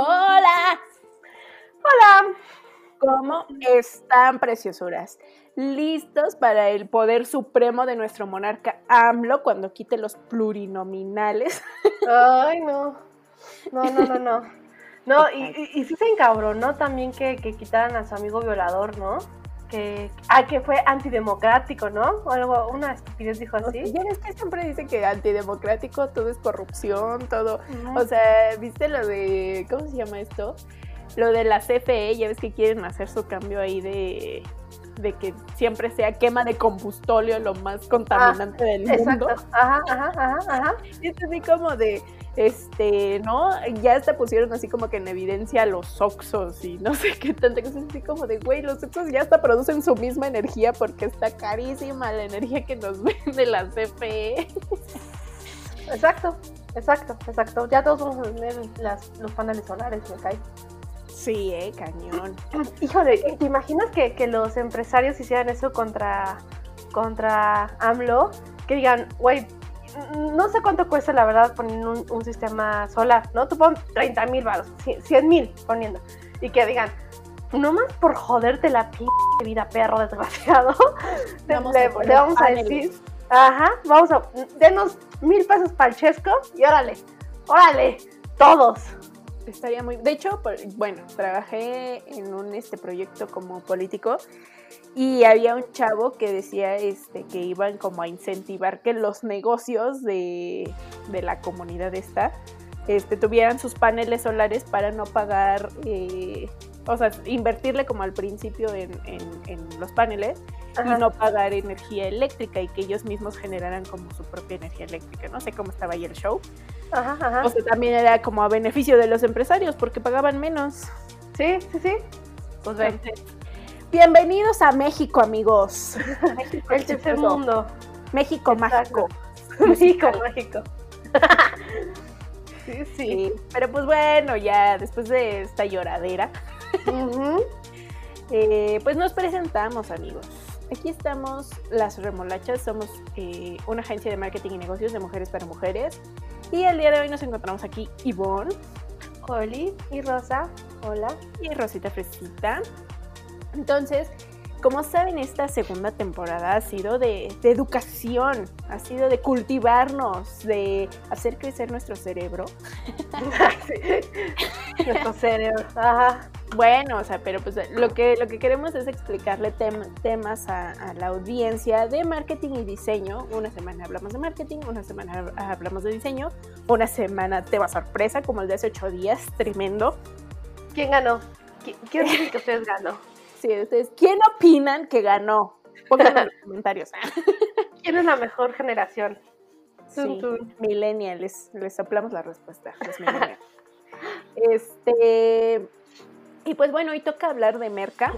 Hola. Hola. ¿Cómo están, preciosuras? ¿Listos para el poder supremo de nuestro monarca AMLO cuando quite los plurinominales? Ay, no. No, no, no, no. No, y, y, sí se encabronó también que, que quitaran a su amigo violador, ¿no? Que, ah, que fue antidemocrático, ¿no? O algo, una estupidez dijo así. Ya es que siempre dicen que antidemocrático todo es corrupción, todo. O sea, ¿viste lo de. ¿Cómo se llama esto? Lo de la CFE, ya ves que quieren hacer su cambio ahí de de que siempre sea quema de combustóleo lo más contaminante del mundo. Ajá, ajá, ajá, ajá. Y es así como de, este, ¿no? Ya hasta pusieron así como que en evidencia los oxos y no sé qué tanta cosa, así como de, güey, los oxos ya hasta producen su misma energía porque está carísima la energía que nos vende la CFE. Exacto, exacto, exacto. Ya todos vamos a tener los paneles solares, me cae. Sí, eh, cañón. Híjole, ¿te imaginas que, que los empresarios hicieran eso contra, contra AMLO? Que digan, güey, no sé cuánto cuesta la verdad poner un, sistema solar, ¿no? Tú pon 30 mil baros, 100 mil poniendo. Y que digan, no más por joderte la p vida perro desgraciado, vamos le, vamos a decir, ajá, vamos a, denos mil pesos para el chesco y órale, órale, todos. Estaría muy, de hecho, bueno, trabajé en un este proyecto como político y había un chavo que decía este, que iban como a incentivar que los negocios de, la comunidad esta este, tuvieran sus paneles solares para no pagar, eh, o sea, invertirle como al principio en, los paneles y no pagar energía eléctrica y que ellos mismos generaran como su propia energía eléctrica. No sé cómo estaba ahí el show. O sea, también era como a beneficio de los empresarios porque pagaban menos. Sí, sí, sí. Pues Bienvenidos a México, amigos. México, el tercer mundo. México mágico. México mágico. sí, sí, Pero pues bueno, ya después de esta lloradera, eh, pues nos presentamos, amigos. Aquí estamos las remolachas, somos eh, una agencia de marketing y negocios de mujeres para mujeres. Y el día de hoy nos encontramos aquí Ivonne, Oli y Rosa. Hola. Y Rosita Fresita. Entonces, como saben, esta segunda temporada ha sido de, educación, ha sido de cultivarnos, de hacer crecer nuestro cerebro. nuestro cerebro. Ajá. Bueno, o sea, pero pues lo que, lo que queremos es explicarle temas a, la audiencia de marketing y diseño. Una semana hablamos de marketing, una semana hablamos de diseño, una semana tema sorpresa, como el de hace ocho días, tremendo. ¿Quién ganó? ¿Quién dice que ustedes ganó? Sí, ustedes, ¿quién opinan que ganó? Pónganlo en los comentarios. ¿Quién es la mejor generación? Sí, millennials, les, soplamos la respuesta, Este, y pues bueno, hoy toca hablar de merca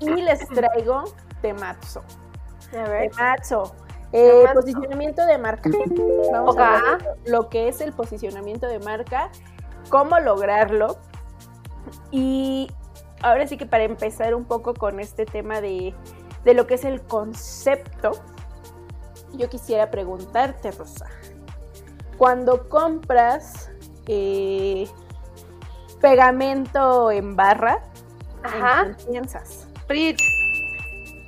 y les traigo temazo. A ver. Temazo. Eh, posicionamiento de marca. Vamos a ver lo que es el posicionamiento de marca, cómo lograrlo y ahora sí que para empezar un poco con este tema de, lo que es el concepto, yo quisiera preguntarte, Rosa, cuando compras eh, pegamento en barra, ¿en qué piensas? Prit.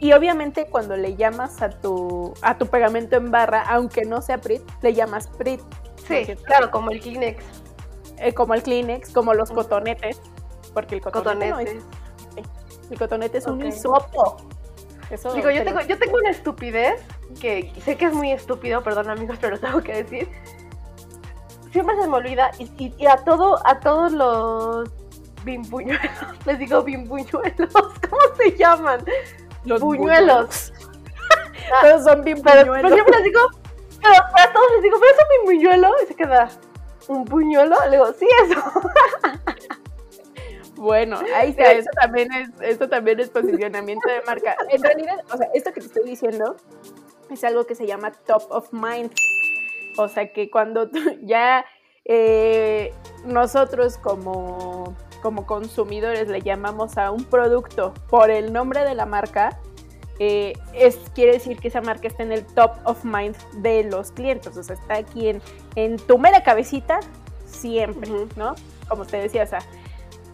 Y obviamente cuando le llamas a tu, a tu pegamento en barra, aunque no sea Prit, le llamas Prit. Sí, claro, como el Kleenex. Eh, como el Kleenex, como los cotonetes. Porque el cotonete, no es. El cotonete es un hisopo. Digo, yo tengo, yo tengo una estupidez que sé que es muy estúpido, perdón amigos, pero lo tengo que decir. Siempre se me olvida y, a todo, a todos los bimbuñuelos, les digo bimbuñuelos, ¿cómo se llaman? Los buñuelos. todos son bimbuñuelos. Pero, siempre les digo, pero a todos les digo, ¿pero es un bimbuñuelo? Y se queda, ¿un puñuelo? Le digo, sí, eso. Bueno, ahí está, eso también es, esto también es posicionamiento de marca. En realidad, o sea, esto que te estoy diciendo es algo que se llama top of mind. O sea, que cuando ya eh, nosotros como, como consumidores le llamamos a un producto por el nombre de la marca, eh, es, quiere decir que esa marca está en el top of mind de los clientes, o sea, está aquí en, en tu mera cabecita siempre, ¿no? Como usted decía, o sea,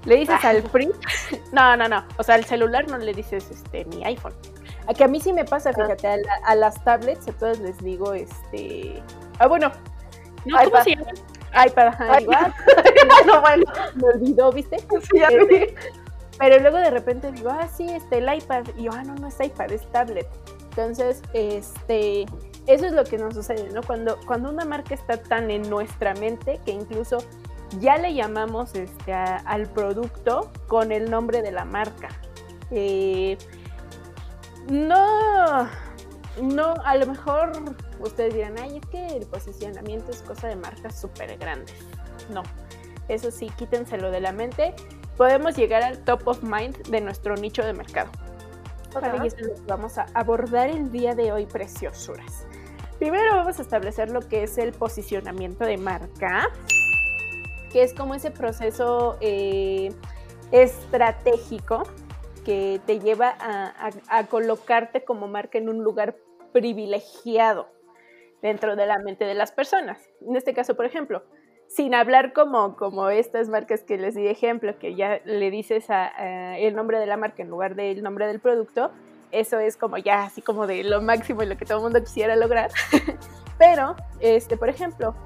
Le dices al PRI, no, no, no, o sea, al celular no le dices este mi iPhone. A que a mí sí me pasa, Ah. fíjate, a, la- a las tablets a todas les digo este, ah bueno, no, ¿cómo iPad. se llama? iPad, ajá, ah, no, bueno, me olvidó, ¿viste? sí, ya Este. Pero luego de repente digo, ah, sí, este, el iPad. Y yo, ah, no, no es iPad, es tablet. Entonces, este, eso es lo que nos sucede, ¿no? Cuando, cuando una marca está tan en nuestra mente que incluso ya le llamamos este, a- al producto con el nombre de la marca. Eh, no, no, a lo mejor ustedes dirán, ay, es que el posicionamiento es cosa de marcas súper grandes. No, eso sí, quítenselo de la mente podemos llegar al top of mind de nuestro nicho de mercado. Para eso vamos a abordar el día de hoy, preciosuras. Primero vamos a establecer lo que es el posicionamiento de marca, que es como ese proceso eh, estratégico que te lleva a, colocarte como marca en un lugar privilegiado dentro de la mente de las personas. En este caso, por ejemplo, sin hablar como, como estas marcas que les di ejemplo, que ya le dices el nombre de la marca en lugar del nombre del producto, eso es como ya así como de lo máximo y lo que todo el mundo quisiera lograr. Pero, este, por ejemplo,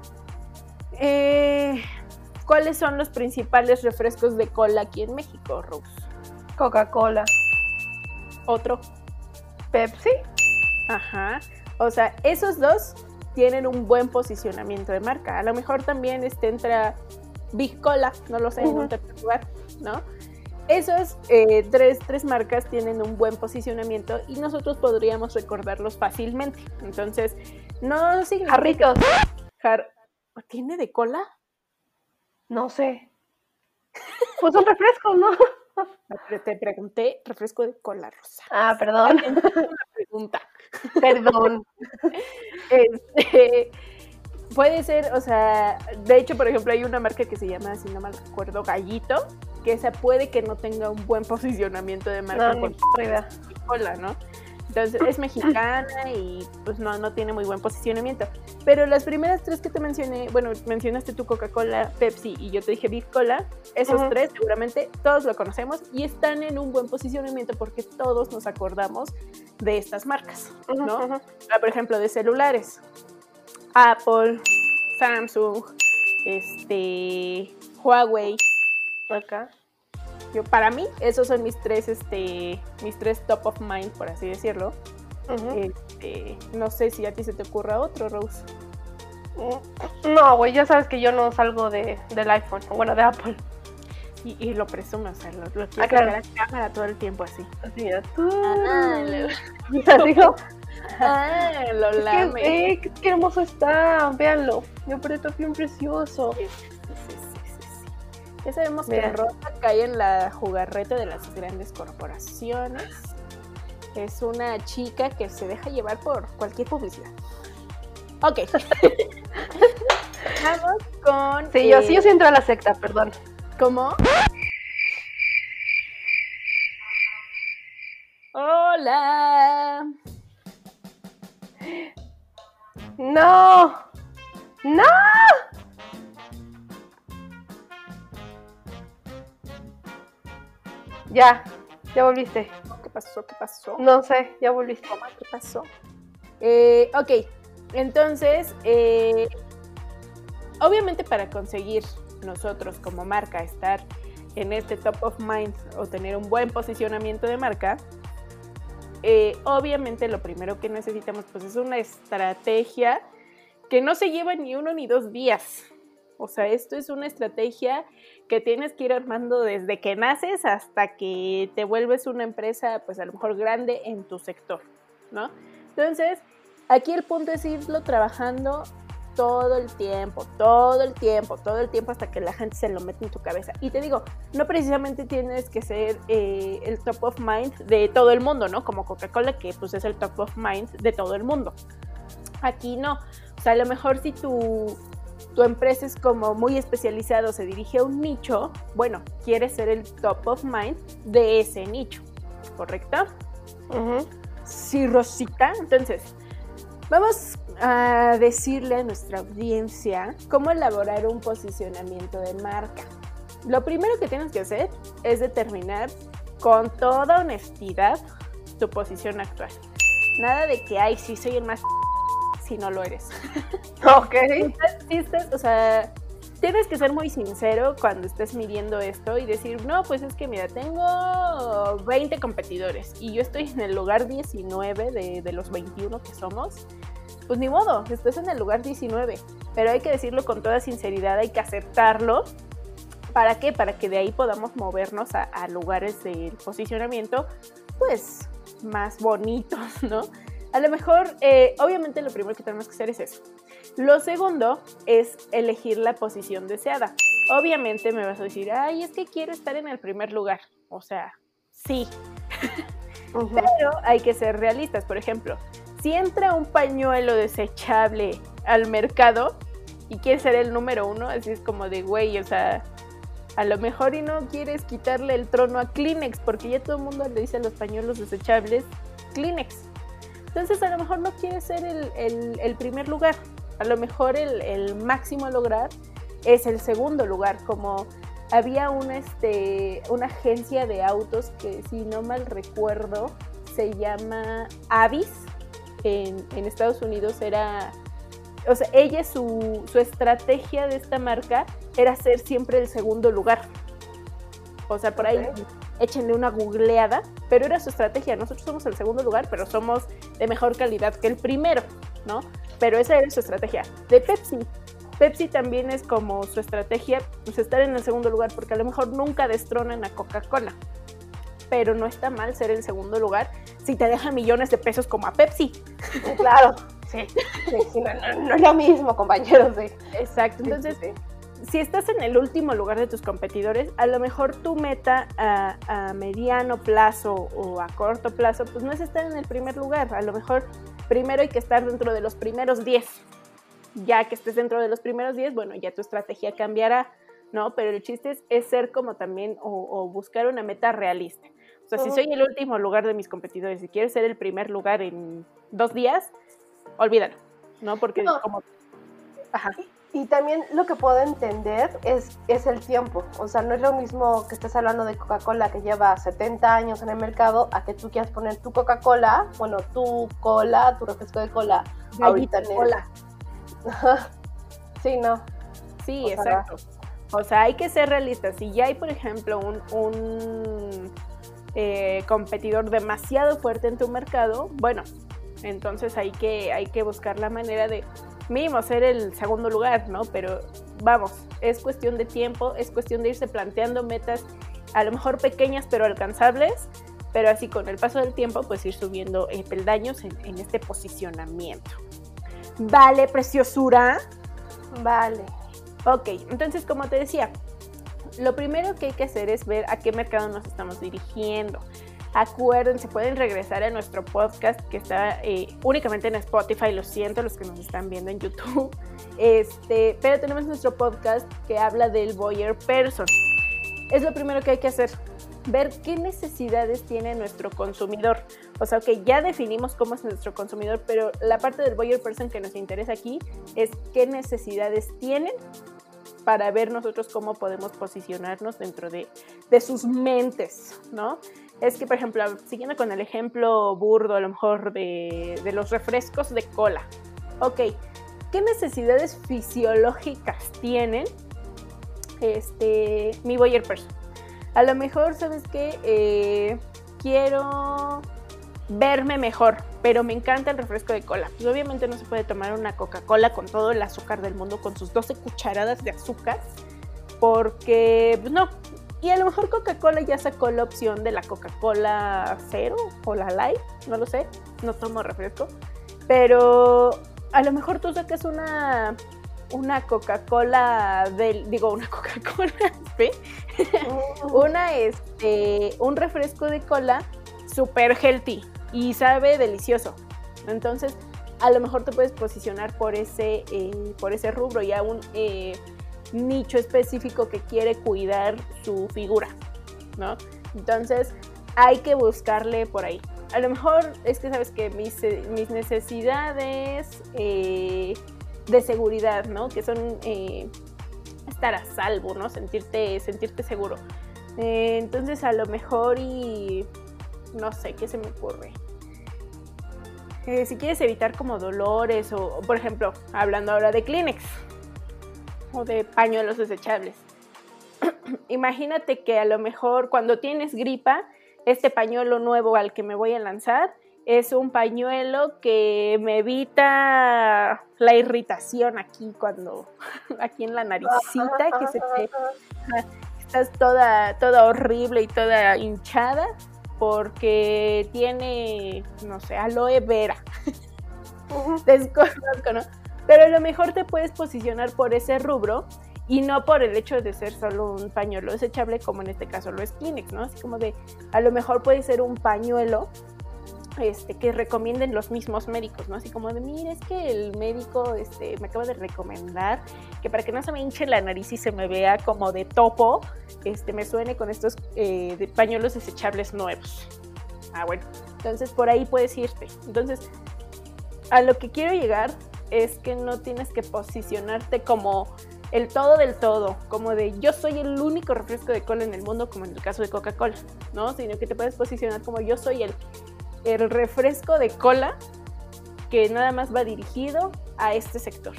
eh, ¿cuáles son los principales refrescos de cola aquí en México, Rose? Coca-Cola, Otro. Pepsi. Ajá. O sea, esos dos tienen un buen posicionamiento de marca. A lo mejor también este, entra Big Cola, no lo sé, en Ujú. un tercer lugar, ¿no? Esos eh, tres, tres marcas tienen un buen posicionamiento y nosotros podríamos recordarlos fácilmente. Entonces, no significa... Jarritos. Jar- ¿Tiene de cola? No sé. Pues son refrescos, ¿no? Te pregunté refresco de cola rosa. Ah, perdón. Una pregunta. Perdón. Este, puede ser, o sea, de hecho, por ejemplo, hay una marca que se llama, si no mal recuerdo, Gallito, que esa puede que no tenga un buen posicionamiento de marca No, con cola, ¿no? Entonces es mexicana y pues no, no tiene muy buen posicionamiento. Pero las primeras tres que te mencioné, bueno, mencionaste tu Coca-Cola, Pepsi y yo te dije Big Cola, esos tres seguramente todos lo conocemos y están en un buen posicionamiento porque todos nos acordamos de estas marcas, ¿no? Ah, por ejemplo, de celulares. Apple, Samsung, este, Huawei. Acá. Yo, para mí, esos son mis tres, este, mis tres top of mind, por así decirlo. Ujú. Este, no sé si a ti se te ocurra otro, Rose. No, güey, ya sabes que yo no salgo de, del iPhone, bueno, de Apple. Y, y lo presumo, o sea, lo, lo quiero Ah, claro. sacar a cámara todo el tiempo así. Así ya tú. Ah, Así como, Ah, lo es lame. que, eh, qué, hermoso está, véanlo. Yo pero está bien precioso. Sí. Ya sabemos que. Rosa cae en la jugarreta de las grandes corporaciones. Es una chica que se deja llevar por cualquier publicidad. Ok. Vamos con. Sí, yo eh, sí, yo sí entro a la secta, perdón. ¿Cómo? Hola. ¡No! ¡No! Ya, ya volviste. ¿Qué pasó? ¿Qué pasó? No sé, ya volviste. ¿Qué pasó? Eh, ok, entonces, eh, obviamente para conseguir nosotros como marca estar en este top of mind o tener un buen posicionamiento de marca, eh, obviamente lo primero que necesitamos pues es una estrategia que no se lleva ni uno ni dos días. O sea, esto es una estrategia que tienes que ir armando desde que naces hasta que te vuelves una empresa, pues a lo mejor grande en tu sector, ¿no? Entonces, aquí el punto es irlo trabajando todo el tiempo, todo el tiempo, todo el tiempo hasta que la gente se lo mete en tu cabeza. Y te digo, no precisamente tienes que ser eh, el top of mind de todo el mundo, ¿no? Como Coca-Cola, que pues es el top of mind de todo el mundo. Aquí no. O sea, a lo mejor si tu, tu empresa es como muy especializado, se dirige a un nicho, bueno, quieres ser el top of mind de ese nicho, ¿correcto? Ujú. Sí, Rosita. Entonces, vamos a decirle a nuestra audiencia cómo elaborar un posicionamiento de marca. Lo primero que tienes que hacer es determinar con toda honestidad tu posición actual. Nada de que, ay, sí, soy el más si no lo eres. Ok. o sea, tienes que ser muy sincero cuando estés midiendo esto y decir, no, pues es que mira, tengo 20 competidores y yo estoy en el lugar 19 de, de los 21 que somos. Pues ni modo, estás en el lugar 19, pero hay que decirlo con toda sinceridad, hay que aceptarlo. ¿Para qué? Para que de ahí podamos movernos a, a lugares del posicionamiento, pues más bonitos, ¿no? A lo mejor, eh, obviamente lo primero que tenemos que hacer es eso. Lo segundo es elegir la posición deseada. Obviamente me vas a decir, ay, es que quiero estar en el primer lugar. O sea, sí. Pero hay que ser realistas. Por ejemplo, si entra un pañuelo desechable al mercado y quieres ser el número uno, así es como de, güey, o sea, a lo mejor y no quieres quitarle el trono a Kleenex, porque ya todo el mundo le dice a los pañuelos desechables Kleenex. Entonces a lo mejor no quiere ser el, primer lugar, a lo mejor el, máximo a lograr es el segundo lugar, como había una, este, una agencia de autos que si no mal recuerdo se llama Avis, en, Estados Unidos era, o sea, ella su, su estrategia de esta marca era ser siempre el segundo lugar. O sea, por ahí échenle una googleada, pero era su estrategia. Nosotros somos el segundo lugar, pero somos de mejor calidad que el primero, ¿no? Pero esa era su estrategia. De Pepsi. Pepsi también es como su estrategia, pues estar en el segundo lugar, porque a lo mejor nunca destronan a Coca-Cola. Pero no está mal ser el segundo lugar si te deja millones de pesos como a Pepsi. Claro, sí. no, es lo mismo, compañeros. Sí. Exacto. Entonces, si estás en el último lugar de tus competidores, a lo mejor tu meta a, mediano plazo o a corto plazo, pues no es estar en el primer lugar. A lo mejor primero hay que estar dentro de los primeros 10. Ya que estés dentro de los primeros 10, bueno, ya tu estrategia cambiará, ¿no? Pero el chiste es, ser como también o, buscar una meta realista. O sea, si soy el último lugar de mis competidores y quieres ser el primer lugar en dos días, olvídalo, ¿no? Porque como... Ajá. Y también lo que puedo entender es, es el tiempo. O sea, no es lo mismo que estés hablando de Coca-Cola que lleva 70 años en el mercado a que tú quieras poner tu Coca-Cola, bueno, tu cola, tu refresco de cola, ahorita en cola. sí, no. Sí, exacto. O sea, hay que ser realistas. Si ya hay, por ejemplo, un, un eh, competidor demasiado fuerte en tu mercado, bueno, entonces hay que, hay que buscar la manera de mínimo ser el segundo lugar, ¿no? Pero vamos, es cuestión de tiempo, es cuestión de irse planteando metas a lo mejor pequeñas pero alcanzables, pero así con el paso del tiempo pues ir subiendo eh, peldaños en, en este posicionamiento. Vale, preciosura. Vale. Ok, entonces como te decía, lo primero que hay que hacer es ver a qué mercado nos estamos dirigiendo. Acuérdense, pueden regresar a nuestro podcast que está eh, únicamente en Spotify, lo siento los que nos están viendo en YouTube. Este, pero tenemos nuestro podcast que habla del Boyer Person. Es lo primero que hay que hacer, ver qué necesidades tiene nuestro consumidor. O sea, que ya definimos cómo es nuestro consumidor, pero la parte del Boyer Person que nos interesa aquí es qué necesidades tienen para ver nosotros cómo podemos posicionarnos dentro de, de sus mentes, ¿no? Es que, por ejemplo, siguiendo con el ejemplo burdo, a lo mejor de, los refrescos de cola. Ok, ¿qué necesidades fisiológicas tienen este, mi Boyer Person? A lo mejor, ¿sabes qué? Eh, quiero verme mejor, pero me encanta el refresco de cola. Pues obviamente no se puede tomar una Coca-Cola con todo el azúcar del mundo, con sus 12 cucharadas de azúcar, porque pues no, y a lo mejor Coca-Cola ya sacó la opción de la Coca-Cola cero o la light, no lo sé, no tomo refresco. Pero a lo mejor tú sacas una, una Coca-Cola del, digo, una Coca-Cola, ¿sí? una, este, un refresco de cola super healthy y sabe delicioso. Entonces, a lo mejor te puedes posicionar por ese, eh, por ese rubro y aún eh, nicho específico que quiere cuidar su figura, ¿no? Entonces hay que buscarle por ahí. A lo mejor es que sabes que mis, mis necesidades eh, de seguridad, ¿no? Que son eh, estar a salvo, ¿no? Sentirte, sentirte seguro. Eh, entonces a lo mejor y no sé, ¿qué se me ocurre? Eh, si quieres evitar como dolores o, por ejemplo, hablando ahora de Kleenex o de pañuelos desechables. Imagínate que a lo mejor cuando tienes gripa, este pañuelo nuevo al que me voy a lanzar es un pañuelo que me evita la irritación aquí cuando aquí en la naricita que se te estás toda toda horrible y toda hinchada porque tiene, no sé, aloe vera. Desconozco, ¿no? Pero a lo mejor te puedes posicionar por ese rubro y no por el hecho de ser solo un pañuelo desechable, como en este caso lo es Kleenex, ¿no? Así como de, a lo mejor puede ser un pañuelo este, que recomienden los mismos médicos, ¿no? Así como de, mire, es que el médico este, me acaba de recomendar que para que no se me hinche la nariz y se me vea como de topo, este, me suene con estos eh, pañuelos desechables nuevos. Ah, bueno, entonces por ahí puedes irte. Entonces, a lo que quiero llegar es que no tienes que posicionarte como el todo del todo, como de yo soy el único refresco de cola en el mundo, como en el caso de Coca-Cola, ¿no? Sino que te puedes posicionar como yo soy el el refresco de cola que nada más va dirigido a este sector.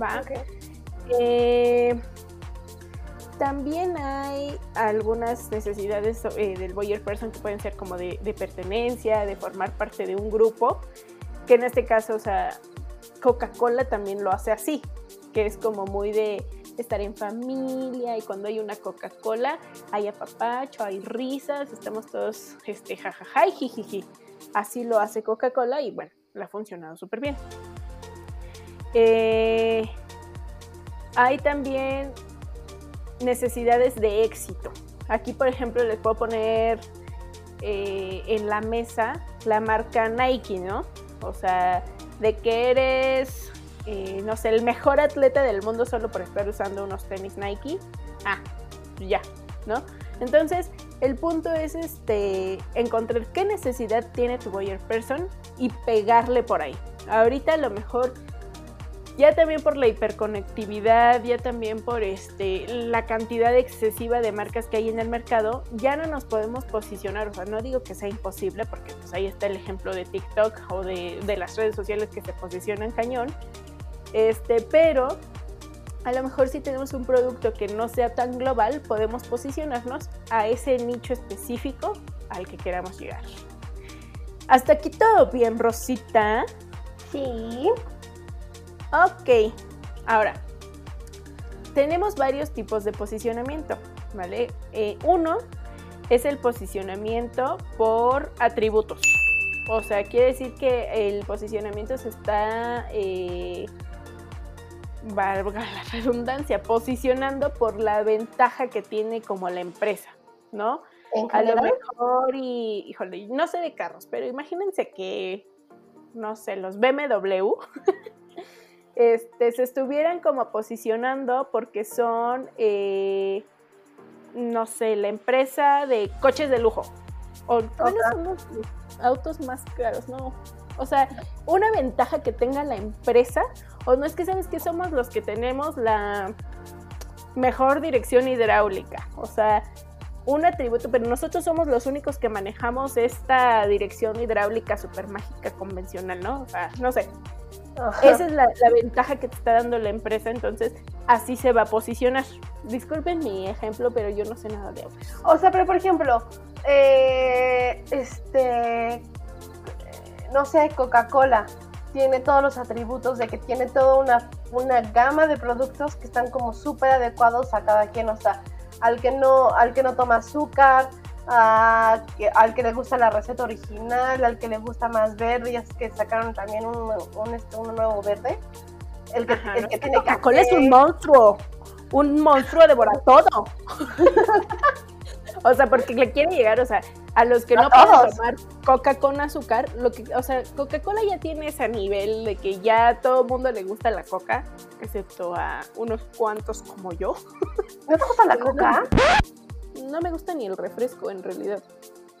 ¿Va? Eh, también hay algunas necesidades eh, del Boyer Person que pueden ser como de, de, pertenencia, de formar parte de un grupo, que en este caso, o sea, Coca-Cola también lo hace así, que es como muy de estar en familia y cuando hay una Coca-Cola hay apapacho, hay risas, estamos todos este, jajaja y jijiji. Así lo hace Coca-Cola y bueno, le ha funcionado súper bien. Eh, hay también necesidades de éxito. Aquí, por ejemplo, les puedo poner eh, en la mesa la marca Nike, ¿no? O sea, de que eres eh, no sé, el mejor atleta del mundo solo por estar usando unos tenis Nike, ah, ya, ¿no? Entonces, el punto es este, encontrar qué necesidad tiene tu buyer person y pegarle por ahí. Ahorita a lo mejor, ya también por la hiperconectividad, ya también por este, la cantidad excesiva de marcas que hay en el mercado, ya no nos podemos posicionar. O sea, no digo que sea imposible, porque pues ahí está el ejemplo de TikTok o de, de las redes sociales que se posicionan cañón este, pero a lo mejor si tenemos un producto que no sea tan global, podemos posicionarnos a ese nicho específico al que queramos llegar. Hasta aquí todo bien, Rosita. Sí. Ok, ahora, tenemos varios tipos de posicionamiento, ¿vale? Eh, uno es el posicionamiento por atributos. O sea, quiere decir que el posicionamiento se está eh, valga la redundancia, posicionando por la ventaja que tiene como la empresa, ¿no? A lo mejor, y, híjole, no sé de carros, pero imagínense que, no sé, los BMW este, se estuvieran como posicionando porque son, eh, no sé, la empresa de coches de lujo. O, ¿Cuáles son los autos más caros? No, o sea, una ventaja que tenga la empresa, o no es que sabes que somos los que tenemos la mejor dirección hidráulica, o sea, un atributo, pero nosotros somos los únicos que manejamos esta dirección hidráulica super mágica convencional, ¿no? O sea, no sé. Esa es la, ventaja que te está dando la empresa, entonces así se va a posicionar. Disculpen mi ejemplo, pero yo no sé nada de eso. O sea, pero por ejemplo, eh, este, no sé, Coca-Cola tiene todos los atributos de que tiene toda una, una gama de productos que están como súper adecuados a cada quien, o sea, al que no, al que no toma azúcar, a, al que le gusta la receta original, al que le gusta más verde, ya que sacaron también un, un, este, nuevo verde. El que, el que tiene Coca-Cola es un monstruo, un monstruo devora todo. o sea, porque le quiere llegar, o sea, a los que no pueden tomar coca con azúcar, lo que, o sea, Coca-Cola ya tiene ese nivel de que ya a todo mundo le gusta la coca, excepto a unos cuantos como yo. ¿No te gusta la coca? No, me gusta ni el refresco en realidad.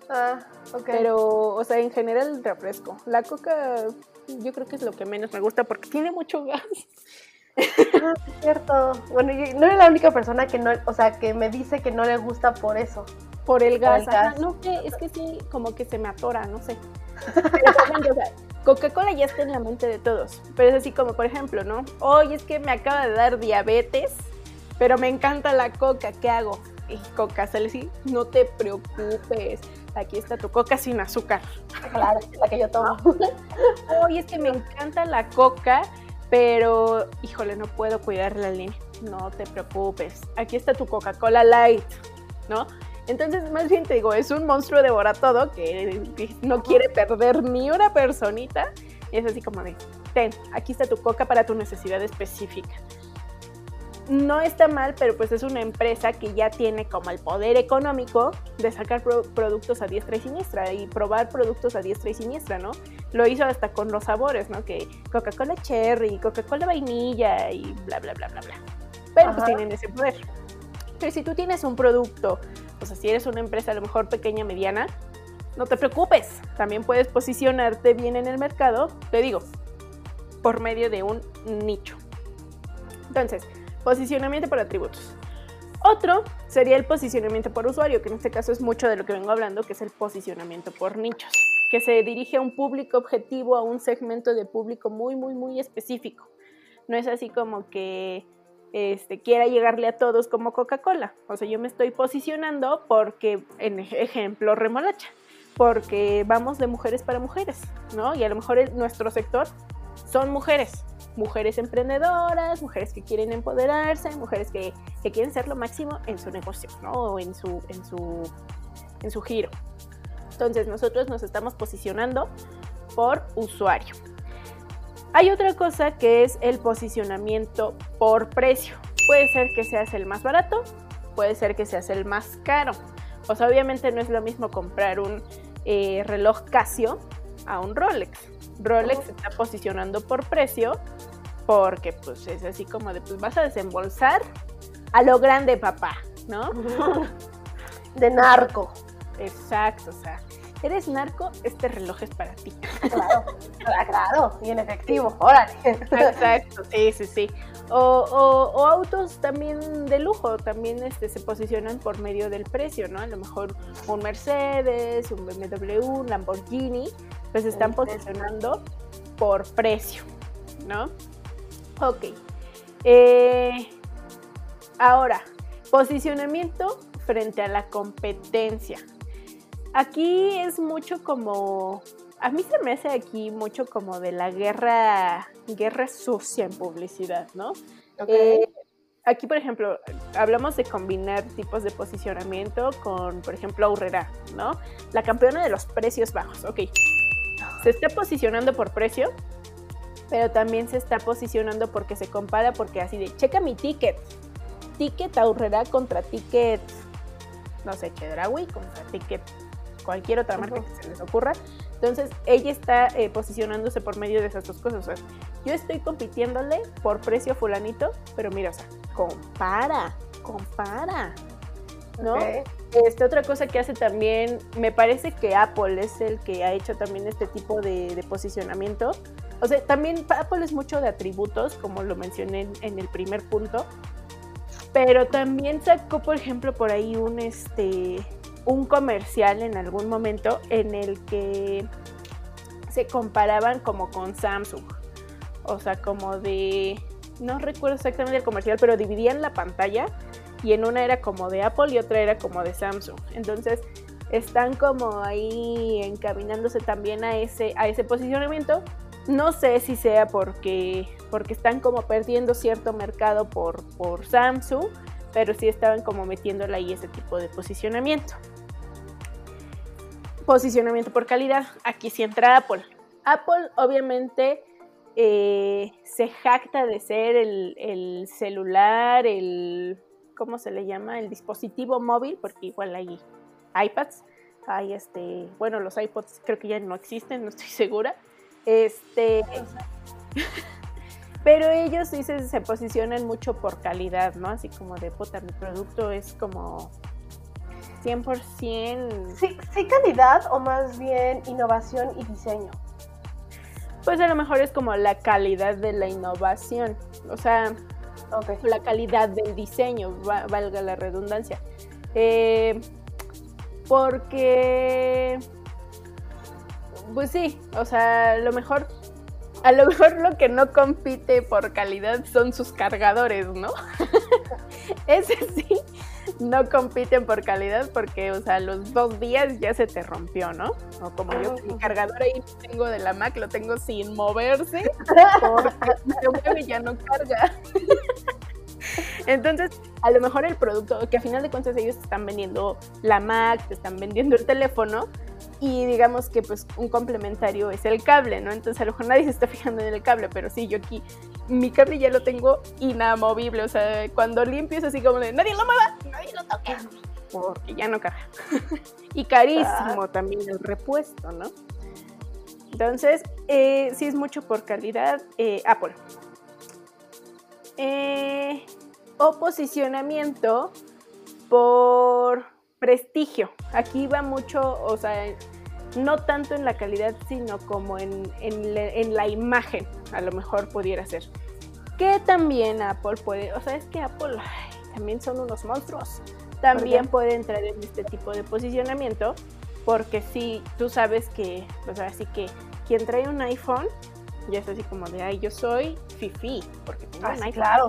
Ah, ok. Pero, o sea, en general el refresco. La coca yo creo que es lo que menos me gusta porque tiene mucho gas. Ah, es cierto. Bueno, yo no es la única persona que no, o sea, que me dice que no le gusta por eso. Por el gas. no sé, es que sí, como que se me atora, no sé. Coca-Cola ya está en la mente de todos, pero es así como, por ejemplo, ¿no? Hoy es que me acaba de dar diabetes, pero me encanta la coca, ¿qué hago? Y coca, sale así, no te preocupes, aquí está tu coca sin azúcar. Claro, la que yo tomo. Hoy es que me encanta la coca, pero, híjole, no puedo cuidar la línea. No te preocupes, aquí está tu Coca-Cola Light, ¿no? Entonces, más bien te digo, es un monstruo devora todo que no quiere perder ni una personita. Y es así como de, ten, aquí está tu coca para tu necesidad específica. No está mal, pero pues es una empresa que ya tiene como el poder económico de sacar productos a diestra y siniestra y probar productos a diestra y siniestra, ¿no? Lo hizo hasta con los sabores, ¿no? Que Coca-Cola cherry, Coca-Cola vainilla y bla, bla, bla, bla, bla. Pero pues tienen ese poder. Pero si tú tienes un producto o sea, si eres una empresa a lo mejor pequeña, mediana, no te preocupes, también puedes posicionarte bien en el mercado, te digo, por medio de un nicho. Entonces, posicionamiento por atributos. Otro sería el posicionamiento por usuario, que en este caso es mucho de lo que vengo hablando, que es el posicionamiento por nichos, que se dirige a un público objetivo, a un segmento de público muy, muy, muy específico. No es así como que este, quiera llegarle a todos como Coca-Cola. O sea, yo me estoy posicionando porque, en ejemplo, remolacha, porque vamos de mujeres para mujeres, ¿no? Y a lo mejor nuestro sector son mujeres, mujeres emprendedoras, mujeres que quieren empoderarse, mujeres que, que quieren ser lo máximo en su negocio, ¿no? O en su, en su, en su giro. Entonces nosotros nos estamos posicionando por usuario. Hay otra cosa que es el posicionamiento por precio. Puede ser que seas el más barato, puede ser que seas el más caro. O sea, obviamente no es lo mismo comprar un eh, reloj Casio a un Rolex. Rolex se está posicionando por precio porque pues es así como de pues vas a desembolsar a lo grande papá, ¿no? De narco. Exacto, o sea, eres narco, este reloj es para ti. Claro, claro, y en efectivo, órale. Exacto, sí, sí, sí. O, autos también de lujo, también este, se posicionan por medio del precio, ¿no? A lo mejor un Mercedes, un BMW, un Lamborghini, pues están posicionando por precio, ¿no? Ok. Eh, ahora, posicionamiento frente a la competencia. Aquí es mucho como. A mí se me hace aquí mucho como de la guerra, guerra sucia en publicidad, ¿no? Eh, aquí, por ejemplo, hablamos de combinar tipos de posicionamiento con, por ejemplo, Aurrera, ¿no? La campeona de los precios bajos, ok. Se está posicionando por precio, pero también se está posicionando porque se compara, porque así de, checa mi ticket. Ticket Aurrera contra ticket, no sé, Chedraui contra ticket cualquier otra marca que se les ocurra. Entonces, ella está eh, posicionándose por medio de esas dos cosas. O sea, yo estoy compitiéndole por precio fulanito, pero mira, o sea, compara, compara. ¿No? Este, otra cosa que hace también, me parece que Apple es el que ha hecho también este tipo de, posicionamiento. O sea, también Apple es mucho de atributos, como lo mencioné en, el primer punto. Pero también sacó, por ejemplo, por ahí un este un comercial en algún momento en el que se comparaban como con Samsung. O sea, como de, no recuerdo exactamente el comercial, pero dividían la pantalla y en una era como de Apple y otra era como de Samsung. Entonces están como ahí encaminándose también a ese, a ese posicionamiento. No sé si sea porque, porque están como perdiendo cierto mercado por, por Samsung, pero sí estaban como metiéndole ahí ese tipo de posicionamiento posicionamiento por calidad. Aquí sí entra Apple. Apple obviamente eh, se jacta de ser el, celular, el, ¿cómo se le llama? El dispositivo móvil, porque igual hay iPads, hay este, bueno, los iPods creo que ya no existen, no estoy segura. Este, pero ellos sí se, se posicionan mucho por calidad, ¿no? Así como de puta, mi producto es como 100%. Sí, sí, calidad o más bien innovación y diseño. pues a lo mejor es como la calidad de la innovación, o sea, la calidad del diseño, valga la redundancia. Eh, porque, pues sí, o sea, lo mejor, a lo mejor lo que no compite por calidad son sus cargadores, ¿no? Ese sí, no compiten por calidad porque, o sea, los dos días ya se te rompió, ¿no? O como yo, mi cargador ahí tengo de la Mac, lo tengo sin moverse porque ya no carga. Entonces, a lo mejor el producto, que a final de cuentas ellos están vendiendo la Mac, te están vendiendo el teléfono, y digamos que pues un complementario es el cable, ¿no? Entonces a lo mejor nadie se está fijando en el cable, pero sí, yo aquí mi cable ya lo tengo inamovible, o sea, cuando limpio es así como de nadie lo mueva, nadie lo toque, porque ya no carga. y carísimo también el repuesto, ¿no? Entonces, eh, sí es mucho por calidad eh, Apple. Eh, o posicionamiento por prestigio. Aquí va mucho, o sea, no tanto en la calidad, sino como en, la imagen, a lo mejor pudiera ser. Que también Apple puede, o sea, es que Apple también son unos monstruos. También puede entrar en este tipo de posicionamiento, porque si tú sabes que, o sea, así que quien trae un iPhone, ya es así como de, ay, yo soy Fifi, porque tengo un ah, iPhone. Claro.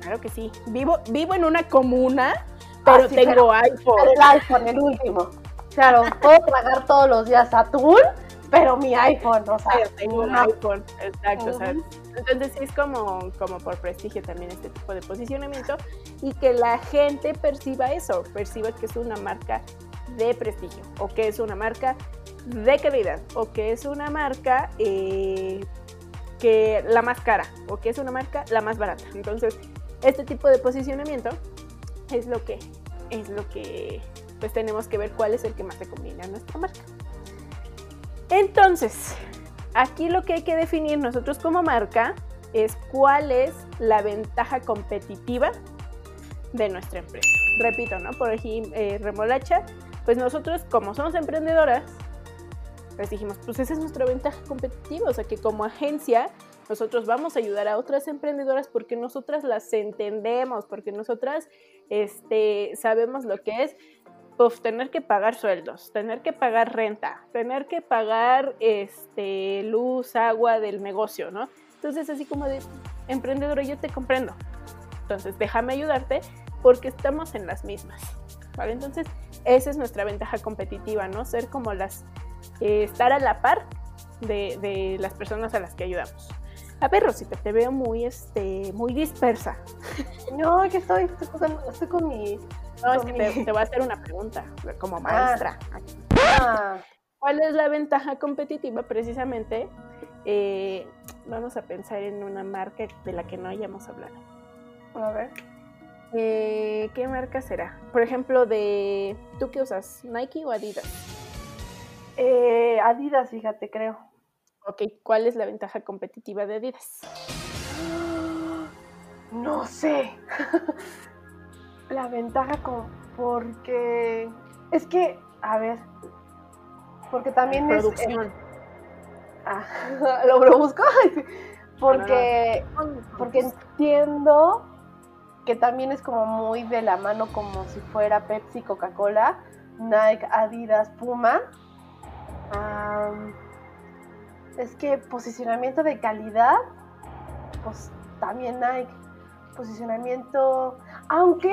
Claro que sí. Vivo, vivo en una comuna pero tengo iPhone. el iPhone, el último. Claro, puedo tragar todos los días atún, pero mi iPhone, o sea. tengo un iPhone, exacto. o sea, entonces sí es como, como por prestigio también este tipo de posicionamiento y que la gente perciba eso, perciba que es una marca de prestigio o que es una marca de calidad o que es una marca eh, que la más cara o que es una marca la más barata. Entonces, este tipo de posicionamiento es lo que es lo que pues tenemos que ver cuál es el que más se conviene a nuestra marca. Entonces, aquí lo que hay que definir nosotros como marca es cuál es la ventaja competitiva de nuestra empresa. Repito, ¿no? Por ejemplo, eh, remolacha, pues nosotros como somos emprendedoras, pues dijimos, pues esa es nuestra ventaja competitiva, o sea que como agencia nosotros vamos a ayudar a otras emprendedoras porque nosotras las entendemos, porque nosotras este, sabemos lo que es pues, tener que pagar sueldos, tener que pagar renta, tener que pagar este, luz, agua del negocio, ¿no? Entonces, así como de emprendedora, yo te comprendo. Entonces, déjame ayudarte porque estamos en las mismas. ¿Vale? Entonces, esa es nuestra ventaja competitiva, ¿no? Ser como las, eh, estar a la par de, de las personas a las que ayudamos. A ver, Rosita, te veo muy, este, muy dispersa. No, que estoy, estoy, con, mi... No, es que te, voy a hacer una pregunta, como maestra. Ah. ¿Cuál es la ventaja competitiva? Precisamente, eh, vamos a pensar en una marca de la que no hayamos hablado. A ver. Eh, ¿Qué marca será? Por ejemplo, de... ¿Tú qué usas? ¿Nike o Adidas? Eh, Adidas, fíjate, creo. Ok, ¿cuál es la ventaja competitiva de Adidas? No sé. la ventaja con porque es que, a ver, porque también es producción. ah, lo busco porque porque entiendo que también es como muy de la mano como si fuera Pepsi, Coca-Cola, Nike, Adidas, Puma es que posicionamiento de calidad, pues también hay posicionamiento, aunque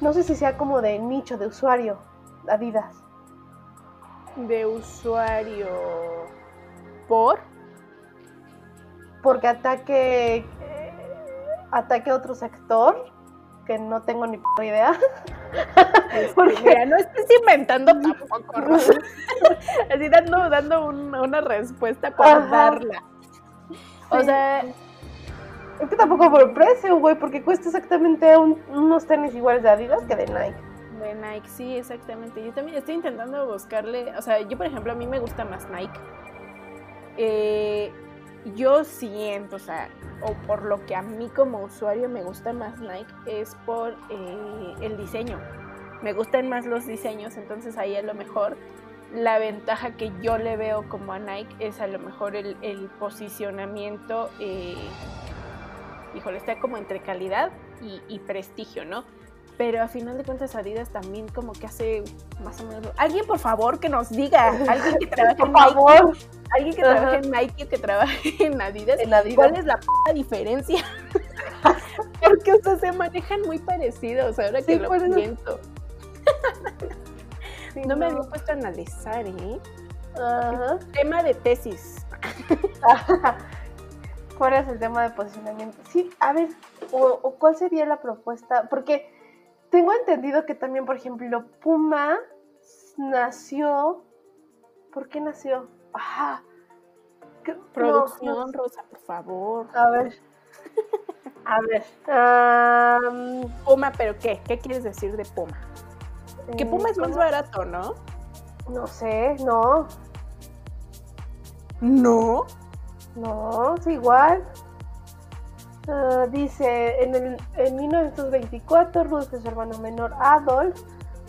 no sé si sea como de nicho de usuario, Adidas. De usuario por porque ataque ataque a otro sector que no tengo ni idea. Porque mira, no estés inventando tampoco, Así dando, dando una respuesta por darla. O sea. Es que tampoco por precio, güey, porque cuesta exactamente unos tenis iguales de Adidas que de Nike. De Nike, sí, exactamente. Yo también estoy intentando buscarle. O sea, yo, por ejemplo, a mí me gusta más Nike. Eh, yo siento, o sea, o por lo que a mí como usuario me gusta más Nike, es por eh, el diseño. Me gustan más los diseños, entonces ahí a lo mejor la ventaja que yo le veo como a Nike es a lo mejor el, posicionamiento, eh, híjole, está como entre calidad y, prestigio, ¿no? Pero a final de cuentas Adidas también como que hace más o menos... Alguien por favor que nos diga, alguien que trabaje en Nike, alguien que trabaje en Nike que trabaje en Adidas, en Adidas. ¿cuál es la p diferencia? Porque, o sea, se manejan muy parecidos, ahora que Sí, lo por eso- pienso. Sí, No me había puesto a analizar, ¿eh? Tema de tesis. ¿Cuál es el tema de posicionamiento? Sí, a ver, o, o cuál sería la propuesta, porque tengo entendido que también, por ejemplo, Puma nació, ¿por qué nació? Ajá. No, Producción, no, Rosa, por favor. a ver, a ver, Puma, ¿pero qué? ¿Qué quieres decir de Puma? Que eh, Puma es más barato, ¿no? No sé, no, No. No, es igual. Ah, dice, en, el, en 1924, Rudolf y su hermano menor Adolf,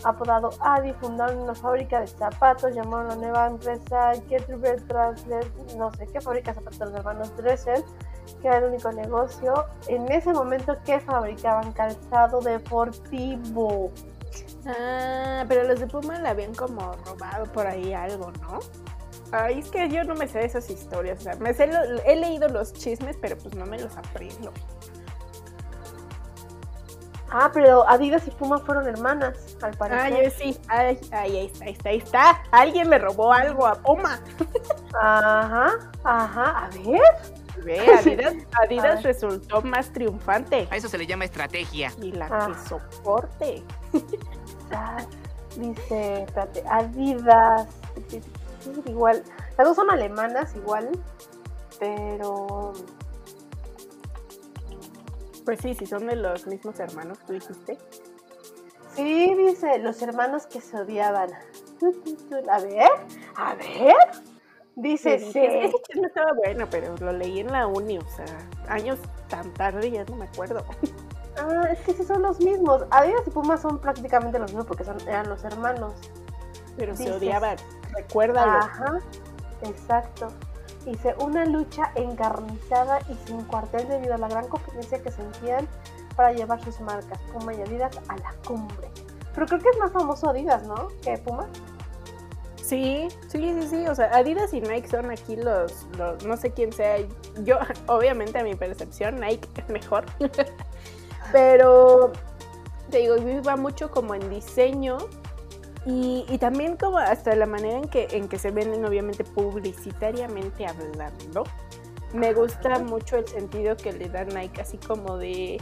apodado Adi, fundaron una fábrica de zapatos, llamaron la nueva empresa Getribert Trasler, no sé qué, fábrica de zapatos los hermanos Dressel, que era el único negocio en ese momento que fabricaban calzado deportivo. Ah, pero los de Puma le habían como robado por ahí algo, ¿no? Ay, es que yo no me sé esas historias. O sea, me sé lo- he leído los chismes, pero pues no me los aprendo. Ah, pero Adidas y Puma fueron hermanas, al Ah, parecer. yo sí. Ay, ay, ahí está, ahí está, ahí está. Alguien le robó algo a Puma. Ajá, ajá, a ver. Ve, Adidas, resultó más triunfante. A eso se le llama estrategia. Y la Ah. que soporte. Ah, Dice, espérate, Adidas. Igual, las dos son alemanas igual, pero Pues sí, si son de los mismos hermanos, tú dijiste. sí dice los hermanos que se odiaban. A ver, a ver. Dice, Sí, sí. Ese chisme estaba bueno, pero lo leí en la uni, o sea, años tan tarde ya no me acuerdo. Ah, es que sí son los mismos. Adidas y Puma son prácticamente los mismos porque son, eran los hermanos. Pero se odiaban. Recuérdalo. Ajá, exacto. Dice, una lucha encarnizada y sin cuartel debido a la gran competencia que sentían para llevar sus marcas Puma y Adidas a la cumbre. Pero creo que es más famoso Adidas, ¿no? Que Puma. Sí, sí, sí, sí. O sea, Adidas y Nike son aquí los, los- no sé quién sea. Yo, obviamente, a mi percepción, Nike es mejor. Pero, te digo, va mucho como en diseño y, y también como hasta la manera en que, en que se venden, obviamente, publicitariamente hablando. Me gusta mucho el sentido que le da Nike, así como de.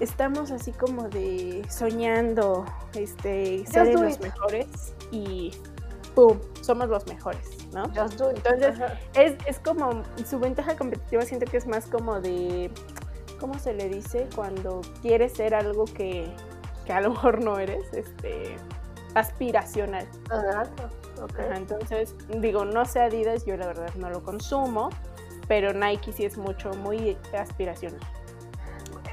Estamos así como de soñando, este, ser los it. mejores y ¡pum! Somos los mejores, ¿no? Just do it. Entonces. Es, es como, su ventaja competitiva siento que es más como de, ¿cómo se le dice? Cuando quieres ser algo que, que a lo mejor no eres, este, aspiracional. Ajá, ok. Ajá, entonces, digo, no sé Adidas, yo la verdad no lo consumo, pero Nike sí es mucho, muy aspiracional.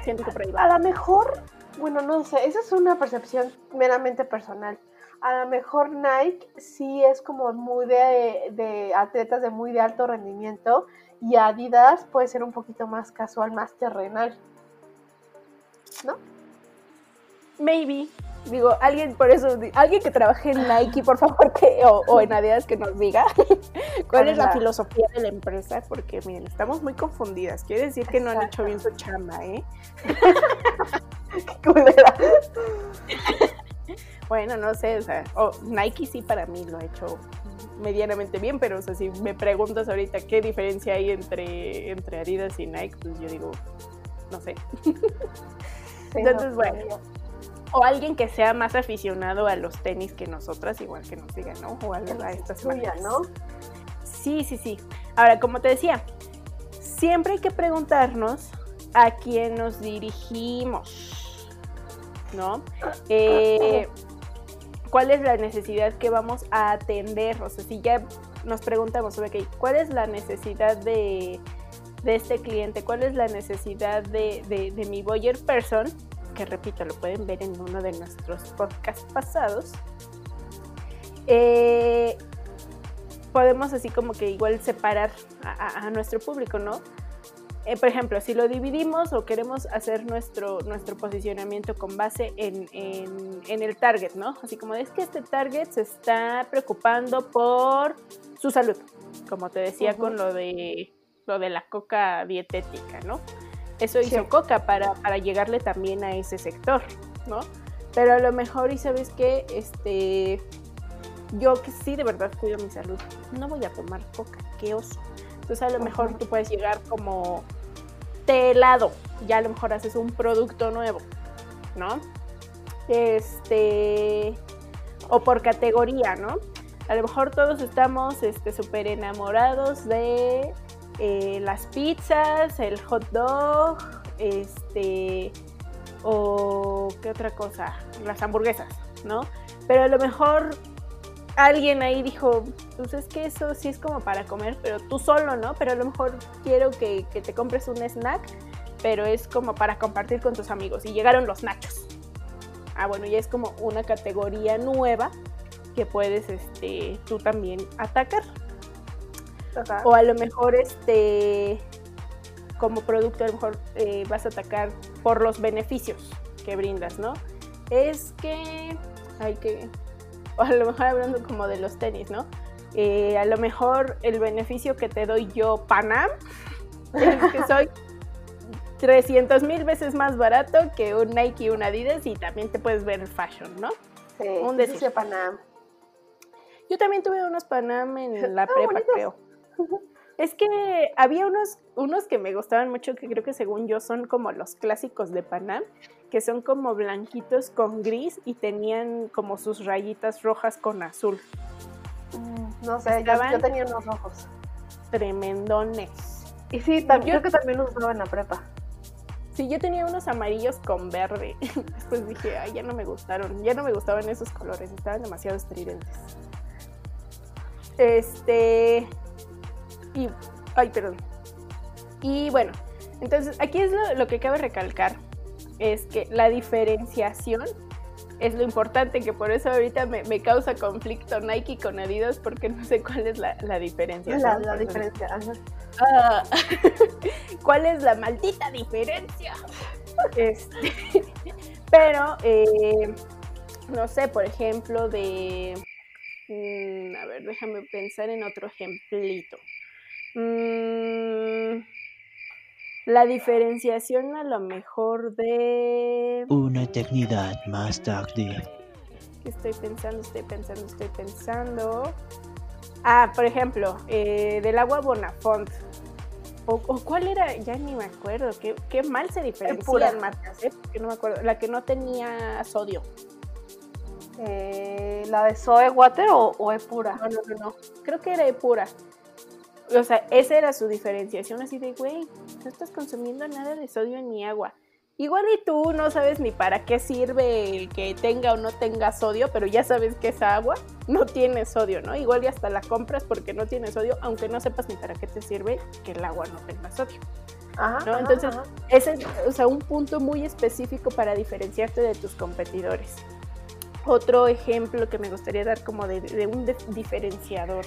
Siento que por ahí A lo mejor, bueno, no sé, esa es una percepción meramente personal. A lo mejor Nike sí es como muy de, de atletas de muy de alto rendimiento y Adidas puede ser un poquito más casual, más terrenal. ¿No? Maybe. Digo, alguien, por eso, alguien que trabaje en Nike, por favor, que, o, o en Adidas, que nos diga cuál es la filosofía de la empresa, porque miren, estamos muy confundidas. Quiere decir que no han hecho bien su chamba, ¿eh? Qué culera. Bueno, no sé, o sea, o Nike sí para mí lo ha hecho medianamente bien, pero o sea, si me preguntas ahorita qué diferencia hay entre, entre Adidas y Nike, pues yo digo, no sé. Entonces, no, bueno. O alguien que sea más aficionado a los tenis que nosotras, igual que nos diga, ¿no? O a, a estas Tuya. ¿no? Sí, sí, sí. Ahora, como te decía, siempre hay que preguntarnos a quién nos dirigimos, ¿no? Eh, ¿Cuál es la necesidad que vamos a atender? O sea, si ya nos preguntamos, ok, ¿cuál es la necesidad de, de este cliente? ¿Cuál es la necesidad de, de, de mi buyer person? Que repito, lo pueden ver en uno de nuestros podcasts pasados. eh, podemos así como que igual separar a, nuestro público, ¿no? Eh, por ejemplo, si lo dividimos o queremos hacer nuestro, nuestro posicionamiento con base en, el target, ¿no? Así como es que este target se está preocupando por su salud, como te decía con lo de, lo de la coca dietética, ¿no? Eso hizo Coca para, para llegarle también a ese sector, ¿no? Pero a lo mejor, y sabes qué, este, yo que sí de verdad cuido mi salud, no voy a tomar coca, qué oso. Entonces a lo mejor tú puedes llegar como té helado, ya a lo mejor haces un producto nuevo, ¿no? Este, o por categoría, ¿no? A lo mejor todos estamos súper este, enamorados de eh, las pizzas, el hot dog, este, o qué otra cosa, las hamburguesas, ¿no? Pero a lo mejor alguien ahí dijo, pues es que eso sí es como para comer, pero tú solo, ¿no? Pero a lo mejor quiero que, te compres un snack, pero es como para compartir con tus amigos. Y llegaron los nachos. Ah, bueno, ya es como una categoría nueva que puedes este, tú también atacar. O a lo mejor este como producto a lo mejor eh, vas a atacar por los beneficios que brindas, ¿no? Es que hay que o a lo mejor hablando como de los tenis, ¿no? Eh, a lo mejor el beneficio que te doy yo, Panam, es que soy 300 mil veces más barato que un Nike y un Adidas y también te puedes ver fashion, ¿no? Sí, un decir Panam. Yo también tuve unos Panam en la ah, prepa, creo. Es que había unos, unos que me gustaban mucho, que creo que según yo son como los clásicos de Panam, que son como blanquitos con gris y tenían como sus rayitas rojas con azul. Mm, no sé, yo, tenía unos rojos. Tremendones. Y sí, también, yo, creo que también los usaba en la prepa. Sí, yo tenía unos amarillos con verde. Después dije, ay, ya no me gustaron. Ya no me gustaban esos colores, estaban demasiado estridentes. Este. Y. Ay, perdón. Y bueno, entonces aquí es lo que cabe recalcar es que la diferenciación es lo importante, que por eso ahorita me, causa conflicto Nike con Adidas porque no sé cuál es la, diferencia. La, diferencia. Ah, ¿Cuál es la maldita diferencia? Este, pero, eh, no sé, por ejemplo, de... Mm, a ver, déjame pensar en otro ejemplito. Mm, la diferenciación a lo mejor de... Una eternidad más tarde. Estoy pensando, estoy pensando, estoy pensando. Ah, por ejemplo, eh, del agua Bonafont. O, cuál era, ya ni me acuerdo, qué, mal se diferencian marcas, ¿eh? Porque no me acuerdo. La que no tenía sodio. Eh, ¿La de Soe Water o, o Epura? No, no, no, no. Creo que era Epura. O sea, esa era su diferenciación así de, güey, no estás consumiendo nada de sodio en mi agua. Igual y tú no sabes ni para qué sirve que tenga o no tenga sodio, pero ya sabes que esa agua no tiene sodio, ¿no? Igual y hasta la compras porque no tiene sodio, aunque no sepas ni para qué te sirve que el agua no tenga sodio. Ajá, Entonces, ese es o sea, un punto muy específico para diferenciarte de tus competidores. Otro ejemplo que me gustaría dar como de, de un diferenciador